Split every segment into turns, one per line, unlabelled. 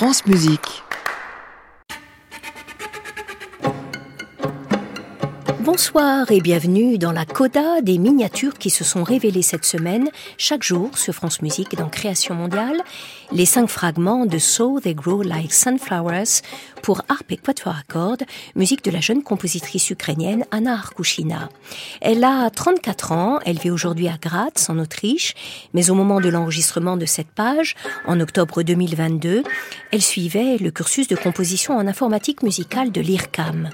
France Musique.
Bonsoir et bienvenue dans la coda des miniatures qui se sont révélées cette semaine, chaque jour sur France Musique dans Création mondiale, les cinq fragments de So They Grow Like Sunflowers pour harpe et quatuor à cordes, musique de la jeune compositrice ukrainienne Anna Arkushina. Elle a 34 ans, elle vit aujourd'hui à Graz, en Autriche, mais au moment de l'enregistrement de cette page, en octobre 2022, elle suivait le cursus de composition en informatique musicale de l'IRCAM.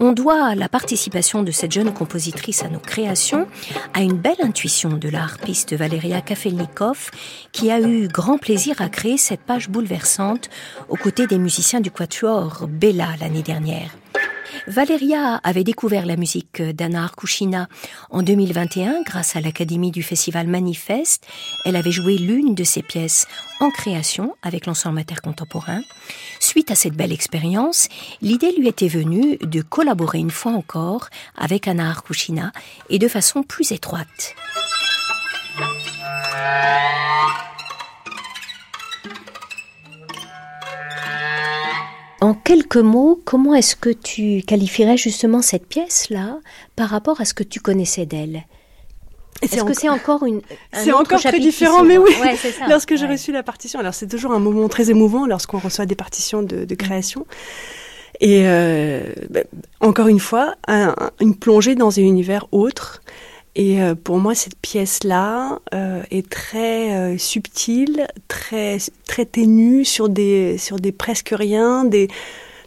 On doit la participation de cette jeune compositrice à nos créations à une belle intuition de la harpiste Valeria Kafelnikov, qui a eu grand plaisir créer cette page bouleversante aux côtés des musiciens du quatuor Bella l'année dernière. Valeria avait découvert la musique d'Anna Arkushina en 2021 grâce à l'Académie du Festival Manifeste. Elle avait joué l'une de ses pièces en création avec l'ensemble mater contemporain. Suite à cette belle expérience, l'idée lui était venue de collaborer une fois encore avec Anna Arkushina et de façon plus étroite. En quelques mots, comment est-ce que tu qualifierais justement cette pièce-là par rapport à ce que tu connaissais d'elle? Est-ce que c'est encore une
C'est encore très différent, mais oui. lorsque j'ai reçu la partition, alors c'est toujours un moment très émouvant lorsqu'on reçoit des partitions de, de création. Et euh, ben, encore une fois, une plongée dans un univers autre. Et euh, pour moi, cette pièce-là euh, est très euh, subtile, très très ténue sur des sur des presque rien, des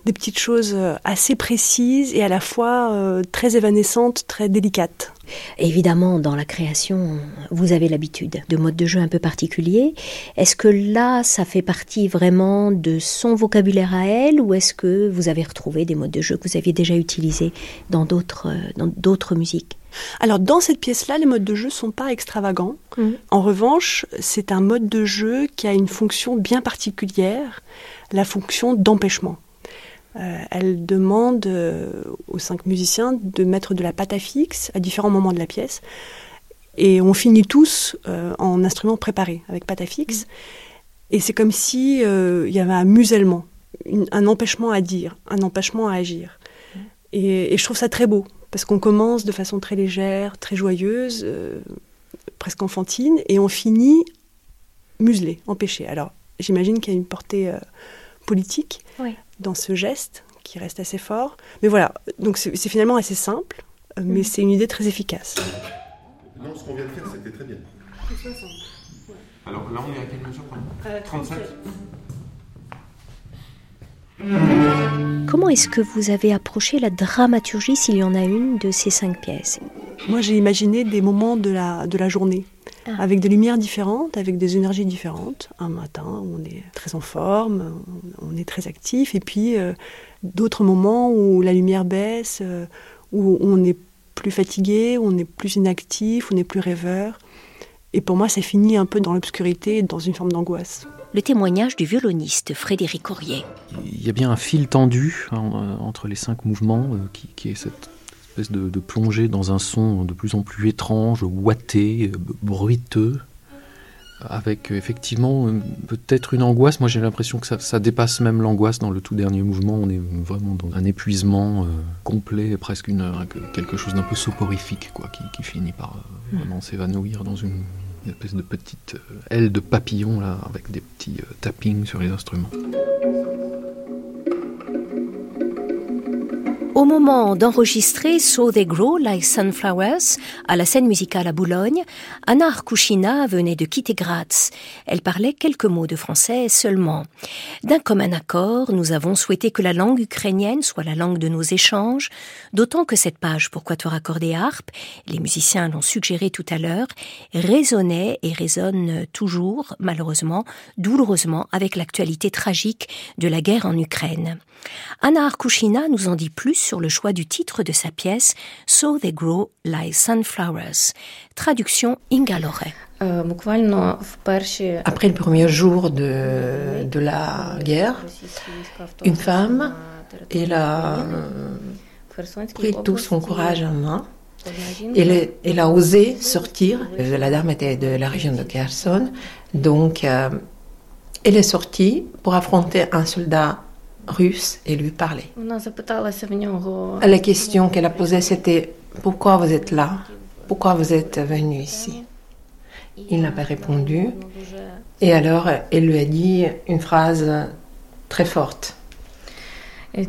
des petites choses euh, assez précises et à la fois euh, très évanescentes, très délicates.
Évidemment, dans la création, vous avez l'habitude de modes de jeu un peu particuliers. Est-ce que là, ça fait partie vraiment de son vocabulaire à elle ou est-ce que vous avez retrouvé des modes de jeu que vous aviez déjà utilisés dans d'autres, euh, dans d'autres musiques?
Alors dans cette pièce-là, les modes de jeu sont pas extravagants. Mmh. En revanche, c'est un mode de jeu qui a une fonction bien particulière, la fonction d'empêchement. Euh, elle demande euh, aux cinq musiciens de mettre de la pâte à fixe à différents moments de la pièce. Et on finit tous euh, en instruments préparés avec pâte à fixe. Mm. Et c'est comme si il y avait un musellement, un empêchement à dire, un empêchement à agir. Mm. Et, je trouve ça très beau, parce qu'on commence de façon très légère, très joyeuse, presque enfantine, et on finit muselé, empêché. Alors, j'imagine qu'il y a une portée politique. Oui dans ce geste qui reste assez fort. Mais voilà, donc c'est finalement assez simple, euh, mais mm. c'est une idée très efficace.
Non, ce qu'on vient de faire, c'était très bien. Alors là, on est à quelle mesure 37
Comment est-ce que vous avez approché la dramaturgie, s'il y en a une, de ces cinq pièces?
Moi, j'ai imaginé des moments de la, de la journée. Ah. avec des lumières différentes, avec des énergies différentes. Un matin, on est très en forme, on est très actif, et puis euh, d'autres moments où la lumière baisse, euh, où on est plus fatigué, on est plus inactif, on est plus rêveur. Et pour moi, ça finit un peu dans l'obscurité, dans une forme d'angoisse.
Le témoignage du violoniste Frédéric Aurier.
Il y a bien un fil tendu hein, euh, entre les cinq mouvements qui, qui est cette de, plonger dans un son de plus en plus étrange, ouaté, bruiteux, avec effectivement peut-être une angoisse. Moi j'ai l'impression que ça, dépasse même l'angoisse dans le tout dernier mouvement. On est vraiment dans un épuisement euh, complet, presque une, quelque chose d'un peu soporifique, quoi, qui, finit par euh, vraiment s'évanouir dans une, espèce de petite euh, aile de papillon là, avec des petits tappings sur les instruments.
Au moment d'enregistrer So They Grow Like Sunflowers à la scène musicale à Boulogne, Anna Arkushina venait de quitter Graz. Elle parlait quelques mots de français seulement. D'un commun accord, nous avons souhaité que la langue ukrainienne soit la langue de nos échanges, d'autant que cette page pour quatuor accordé harpe, les musiciens l'ont suggéré tout à l'heure, résonnait et résonne toujours, malheureusement, douloureusement avec l'actualité tragique de la guerre en Ukraine. Anna Arkushina nous en dit plus sur le choix du titre de sa pièce So They Grow Like Sunflowers. Traduction Inga
euh, Après le premier jour de, de la guerre, une femme, elle a pris tout son courage en main. Elle, elle a osé sortir. La dame était de la région de Kherson, donc euh, Elle est sortie pour affronter un soldat et lui parler. La question qu'elle a posée, c'était pourquoi vous êtes là? Pourquoi vous êtes venu ici? Il n'a pas répondu. Et alors, elle lui a dit une phrase très forte. Tu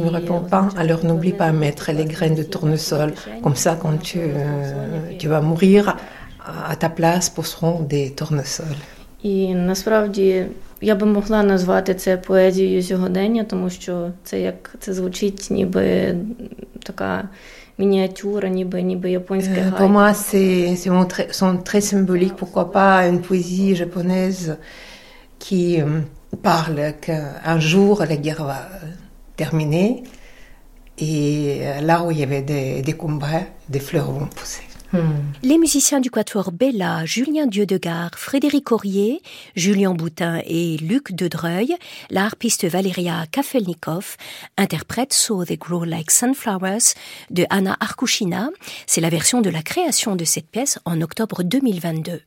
me réponds pas, alors n'oublie pas à mettre les graines de tournesol. Comme ça, quand tu, tu vas mourir, à ta place pousseront des tournesols.
Я би могла назвати це поезією сьогодення, тому що це як це звучить ніби така мініатюра, ніби ніби японське гайко.
Pour moi, c'est sont très symboliques. Pourquoi pas une poésie japonaise qui parle qu'un jour la guerre va terminer et là où il y avait des, des combats, des fleurs vont pousser.
Hmm. Les musiciens du quatuor Bella, Julien Dieudegard, Frédéric Aurier, Julien Boutin et Luc Dedreuil, la harpiste Valeria Kafelnikov interprètent So They Grow Like Sunflowers de Anna Arkushina. C'est la version de la création de cette pièce en octobre 2022.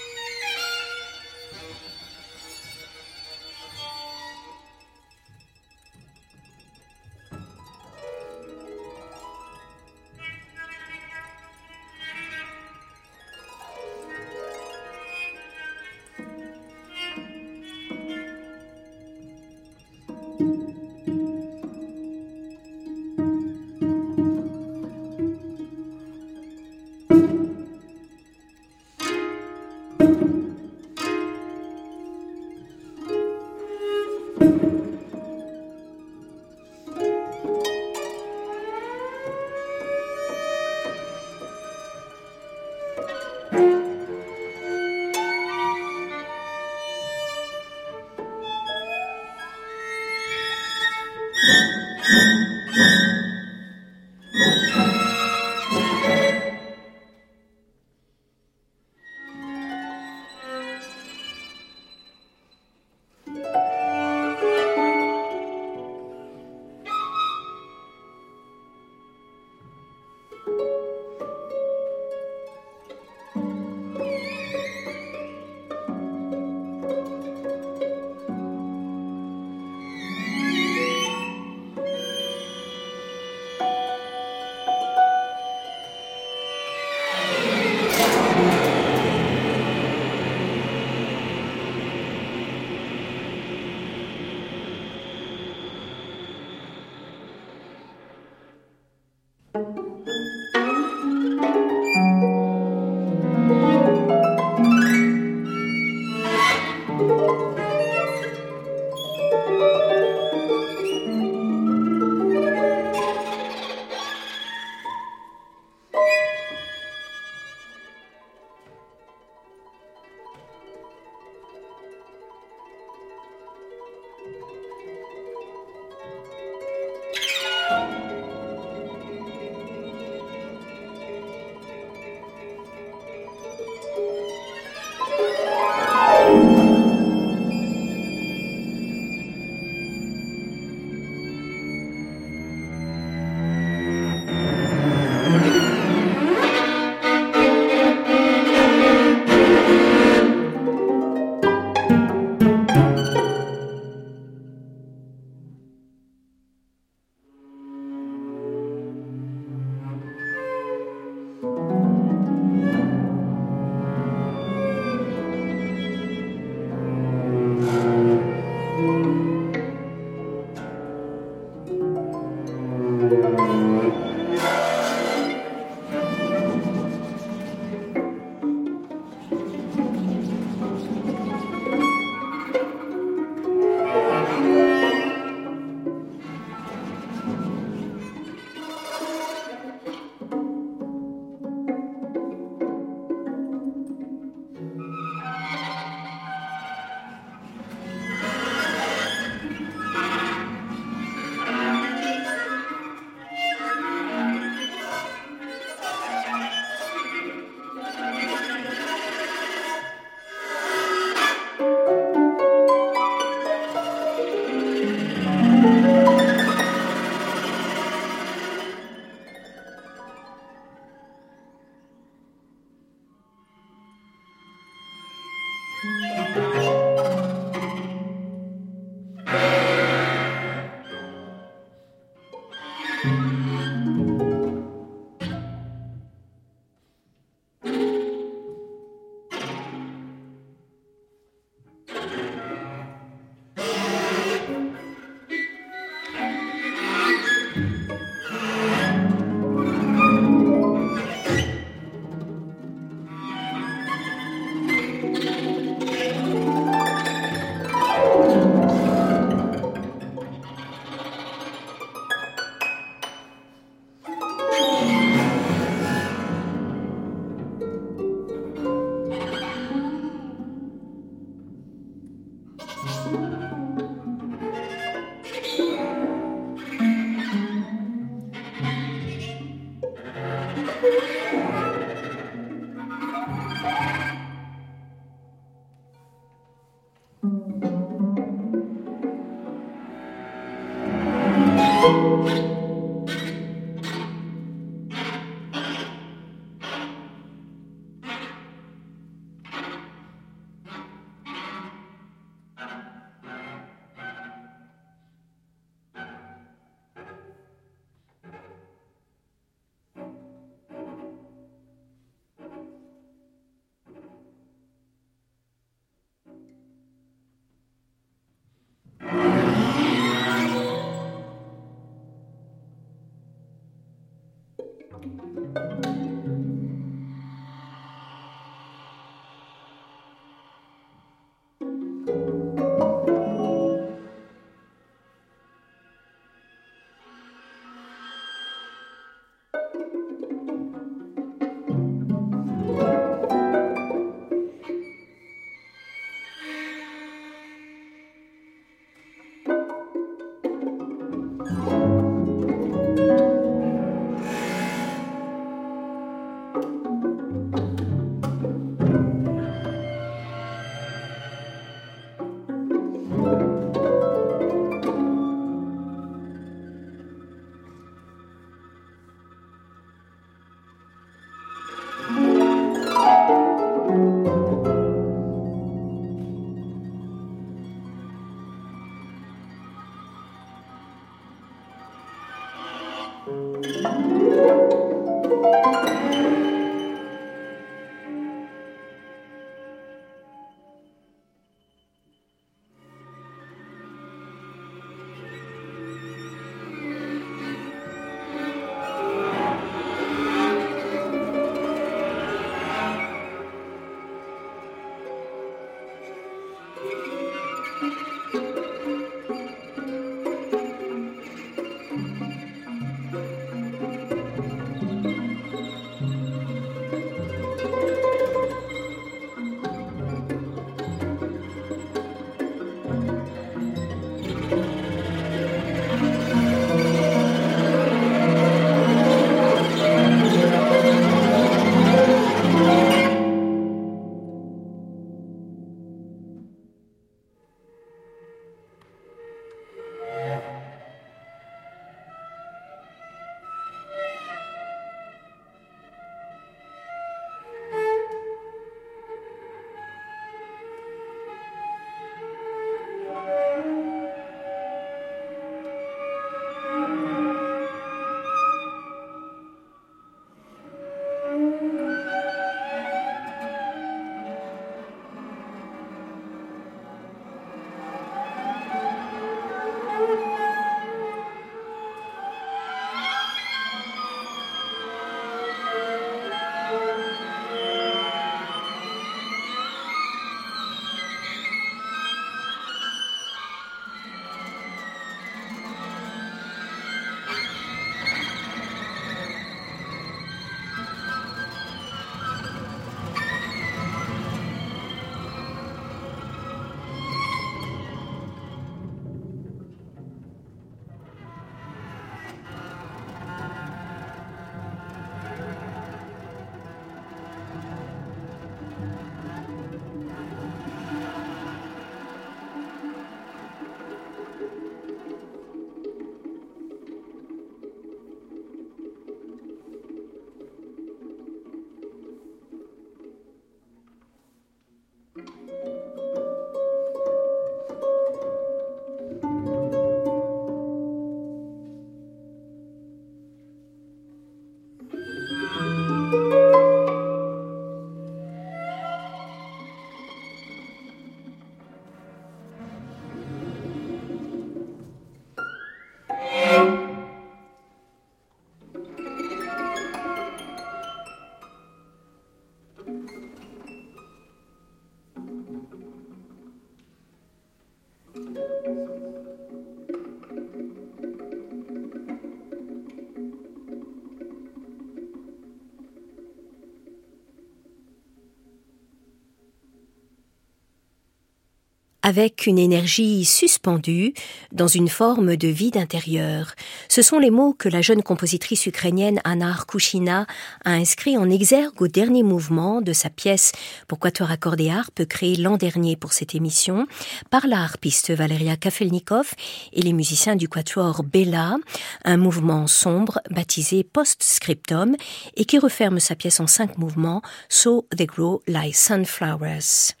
Avec une énergie suspendue dans une forme de vide intérieur. Ce sont les mots que la jeune compositrice ukrainienne Anna Arkushina a inscrits en exergue au dernier mouvement de sa pièce pour quatuor à harpe créée l'an dernier pour cette émission par la harpiste Valeria Kafelnikov et les musiciens du quatuor Bella, un mouvement sombre baptisé Post-Scriptum et qui referme sa pièce en cinq mouvements So They Grow Like Sunflowers.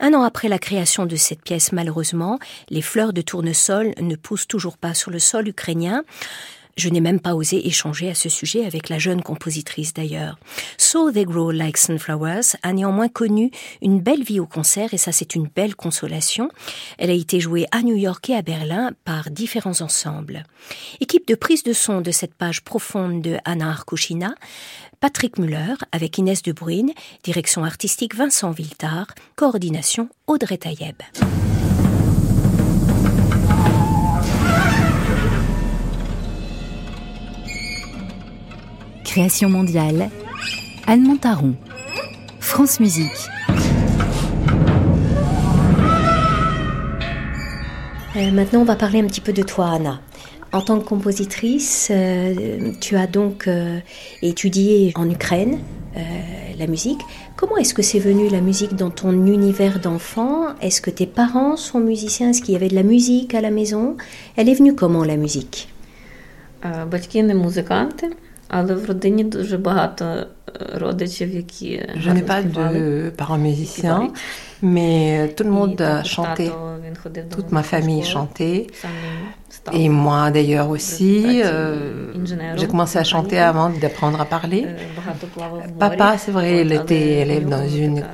Un an après la création de cette pièce, malheureusement, les fleurs de tournesol ne poussent toujours pas sur le sol ukrainien. Je n'ai même pas osé échanger à ce sujet avec la jeune compositrice d'ailleurs. So They Grow Like Sunflowers a néanmoins connu une belle vie au concert et ça c'est une belle consolation. Elle a été jouée à New York et à Berlin par différents ensembles. Équipe de prise de son de cette page profonde de Anna Arkushina, Patrick Muller avec Inès de Bruyne, direction artistique Vincent Viltard, coordination Audrey Taïeb.
Création mondiale, Anne Montaron, France Musique.
Euh, maintenant, on va parler un petit peu de toi, Anna. En tant que compositrice, euh, tu as donc euh, étudié en Ukraine euh, la musique. Comment est-ce que c'est venu la musique dans ton univers d'enfant? Est-ce que tes parents sont musiciens? Est-ce qu'il y avait de la musique à la maison? Elle est venue comment la musique?
Je n'ai pas de parents musiciens, mais tout le monde a chanté. Toute ma famille chantait. Et moi d'ailleurs aussi, euh, j'ai commencé à chanter avant d'apprendre à parler. Papa, c'est vrai, il était élève dans une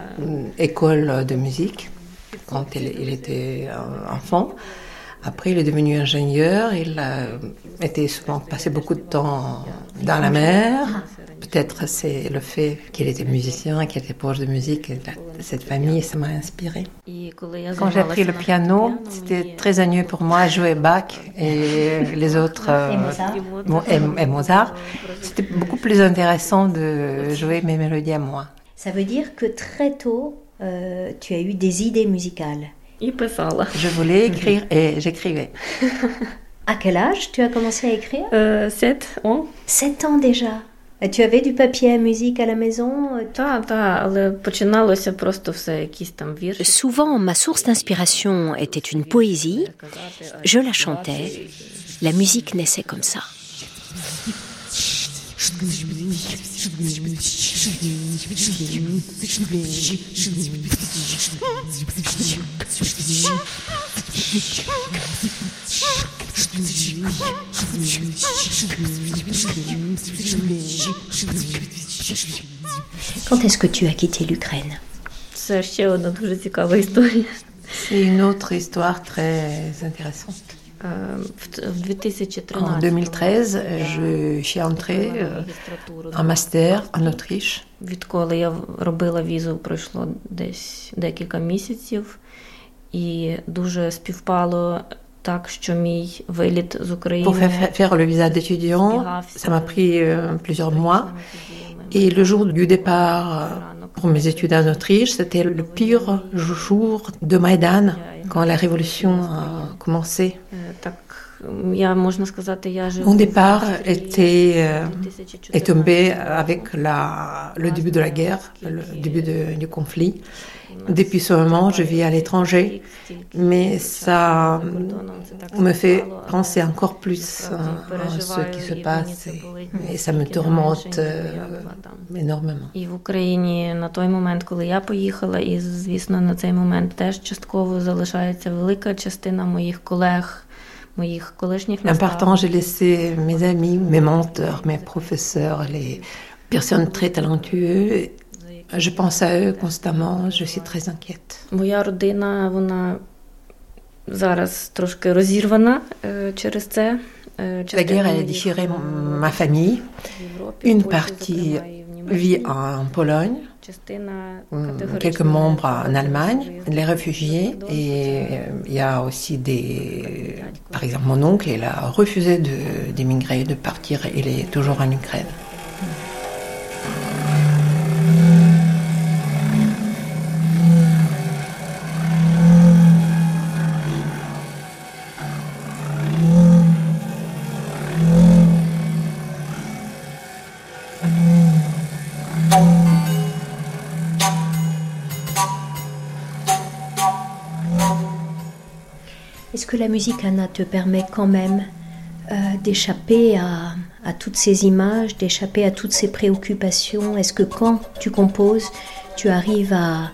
école de musique quand il, était enfant. Après, il est devenu ingénieur. Il a été souvent passé beaucoup de temps dans la mer. Peut-être c'est le fait qu'il était musicien, qu'il était proche de musique, cette famille, ça m'a inspiré. Quand j'ai appris le piano, c'était très ennuyeux pour moi jouer Bach et les autres et Mozart. C'était beaucoup plus intéressant de jouer mes mélodies à moi.
Ça veut dire que très tôt, euh, tu as eu des idées musicales.
Je voulais écrire et j'écrivais.
à quel âge tu as commencé à écrire? 7
euh, ans.
7 ans déjà tu avais du papier à musique à la maison Souvent, ma source d'inspiration était une poésie. Je la chantais. La musique naissait comme ça. Quand est-ce que tu as quitté l'Ukraine?
C'est une autre histoire très intéressante. En 2013, je suis entrée euh, en master en Autriche. Pour faire le visa d'étudiant, ça m'a pris euh, plusieurs mois. Et le jour du départ euh, pour mes études en Autriche, c'était le pire jour de Maïdan, quand la révolution a commencé. Mon départ était, euh, est tombé avec la, le début de la guerre, le début du conflit. Depuis ce moment, je vis à l'étranger, mais ça me fait penser encore plus à ce qui se passe et, ça me tourmente énormément.
І в Україні на той момент, коли я поїхала, і звісно, на цей момент теж частково залишається велика частина моїх колег. моїх колишніх
Important, j'ai laissé mes amis, mes mentors, mes professeurs, les personnes très talentueuses je pense à eux constamment, je suis très inquiète.
Моя родина, вона зараз трошки розірвана через це.
La guerre a déchiré ma famille. Une partie vit en Pologne, quelques membres en Allemagne, les réfugiés, et il y a aussi des... Par exemple, mon oncle, il a refusé d'émigrer, de, de partir, il est toujours en Ukraine.
Est-ce que la musique, Anna, te permet quand même euh, d'échapper à, à, toutes ces images, d'échapper à toutes ces préoccupations Est-ce que quand tu composes, tu arrives à,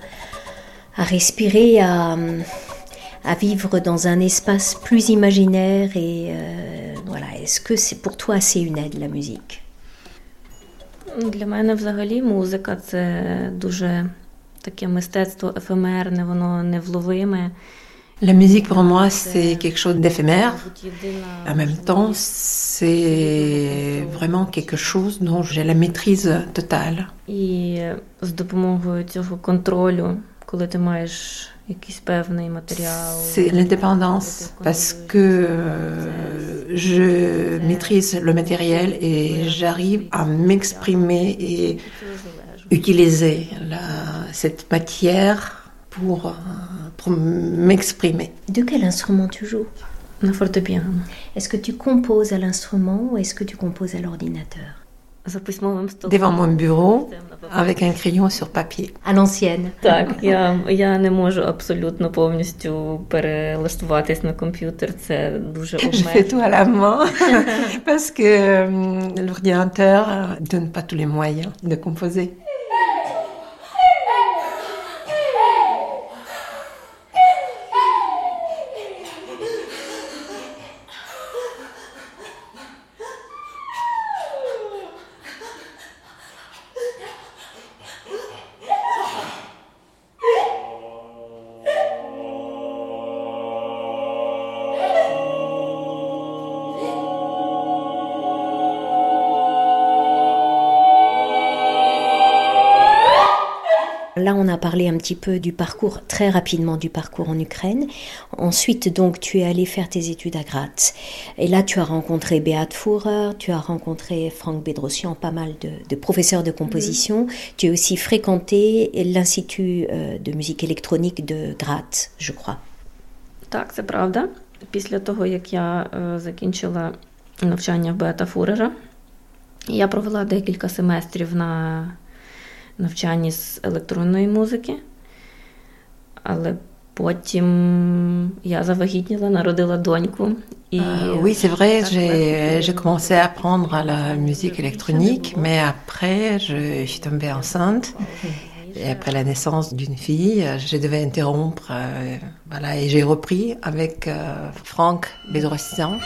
à respirer, à, à, vivre dans un espace plus imaginaire Et euh, voilà, est-ce que c'est pour toi c'est une aide la musique
Для мене взагалі музика це дуже таке мистецтво ефемерне, воно невловиме.
La musique pour moi, c'est quelque chose d'éphémère. En même temps, c'est vraiment quelque chose dont j'ai la maîtrise totale. C'est l'indépendance parce que je maîtrise le matériel et j'arrive à m'exprimer et utiliser cette matière pour pour m'exprimer.
De quel instrument tu joues Est-ce que tu composes à l'instrument ou est-ce que tu composes à l'ordinateur
Devant mon bureau, avec un crayon sur papier.
À l'ancienne.
Так, я, я не можу абсолютно повністю перелаштуватись на комп'ютер. Це дуже
Je fais tout à la main parce que euh, l'ordinateur donne pas tous les moyens de composer.
Là, on a parlé un petit peu du parcours, très rapidement du parcours en Ukraine. Ensuite, donc, tu es allé faire tes études à Graz. Et là, tu as rencontré Beat Führer, tu as rencontré Frank Bedrosian, pas mal de, professeurs de composition. Mhm. Tu as aussi fréquenté l'Institut euh, de musique électronique de Graz, je crois.
Так, це правда. Після того, як я закінчила навчання в Беата Фурера, я провела декілька семестрів на навчанні з електронної музики, але потім я завагітніла, народила доньку.
Et euh, oui, c'est vrai, j'ai commencé à apprendre la musique électronique, mais après, je, je suis tombée enceinte. Et après la naissance d'une fille, je devais interrompre. Euh, voilà, et j'ai repris avec euh, Franck Bédrossian.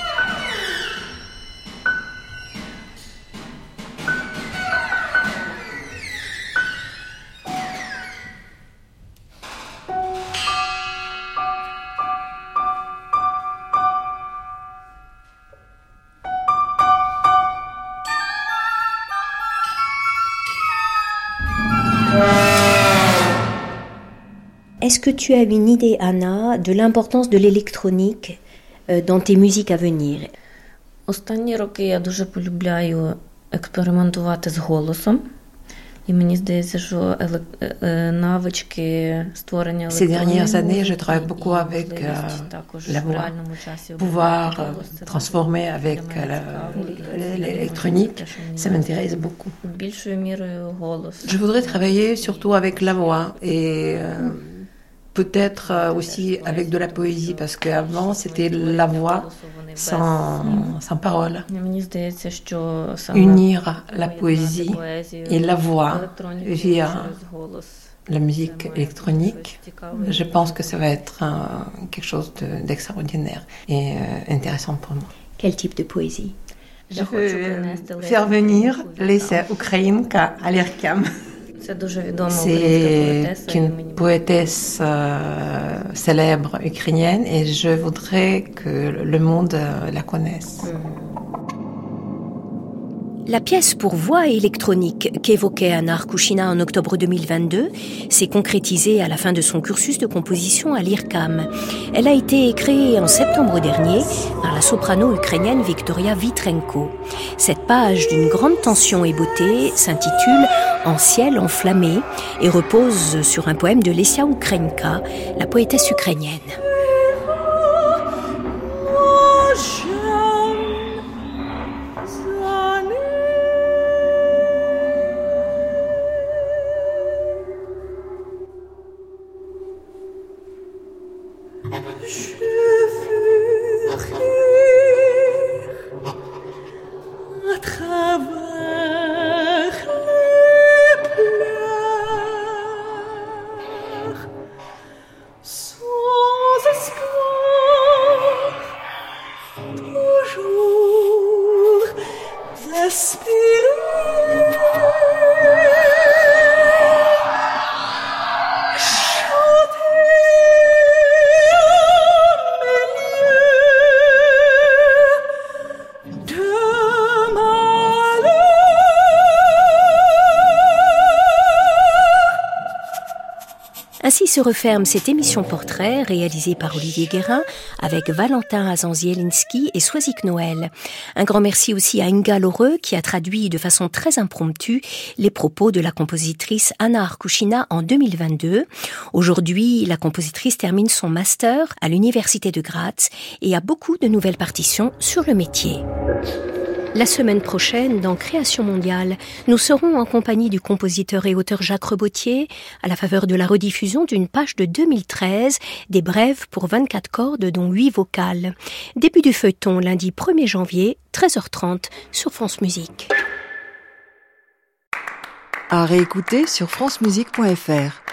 que tu as une idée, Anna, de l'importance de l'électronique euh, dans tes musiques à venir
Останні роки я дуже полюбляю експериментувати з голосом. І мені здається, що навички створення
Ces dernières années, je travaille beaucoup avec euh, la voix. Pouvoir transformer avec l'électronique, ça m'intéresse beaucoup.
Більшою мірою голос.
Je voudrais travailler surtout avec la voix et euh, peut-être euh, aussi avec de la poésie, parce qu'avant c'était la voix sans, sans parole. Unir la poésie et la voix via la musique électronique, je pense que ça va être quelque chose d'extraordinaire et euh, intéressant pour moi.
Quel type de poésie?
Je veux faire venir les Ukrainka à l'IRCAM. C'est une poétesse euh, célèbre ukrainienne et je voudrais que le monde la connaisse.
La pièce pour voix électronique qu'évoquait Anna Arkushina en octobre 2022 s'est concrétisée à la fin de son cursus de composition à l'IRCAM. Elle a été créée en septembre dernier par la soprano ukrainienne Victoria Vitrenko. Cette page d'une grande tension et beauté s'intitule En ciel enflammé et repose sur un poème de Lesia Ukrenka, la poétesse ukrainienne. Ainsi se referme cette émission portrait réalisée par Olivier Guérin avec Valentin Azanzielinski et Soisic Noël. Un grand merci aussi à Inga Loreux qui a traduit de façon très impromptue les propos de la compositrice Anna Arkushina en 2022. Aujourd'hui, la compositrice termine son master à l'Université de Graz et a beaucoup de nouvelles partitions sur le métier. La semaine prochaine, dans Création mondiale, nous serons en compagnie du compositeur et auteur Jacques Rebotier à la faveur de la rediffusion d'une page de 2013 des brèves pour 24 cordes dont 8 vocales. Début du feuilleton lundi 1er janvier, 13h30 sur France Musique.
À réécouter sur francemusique.fr.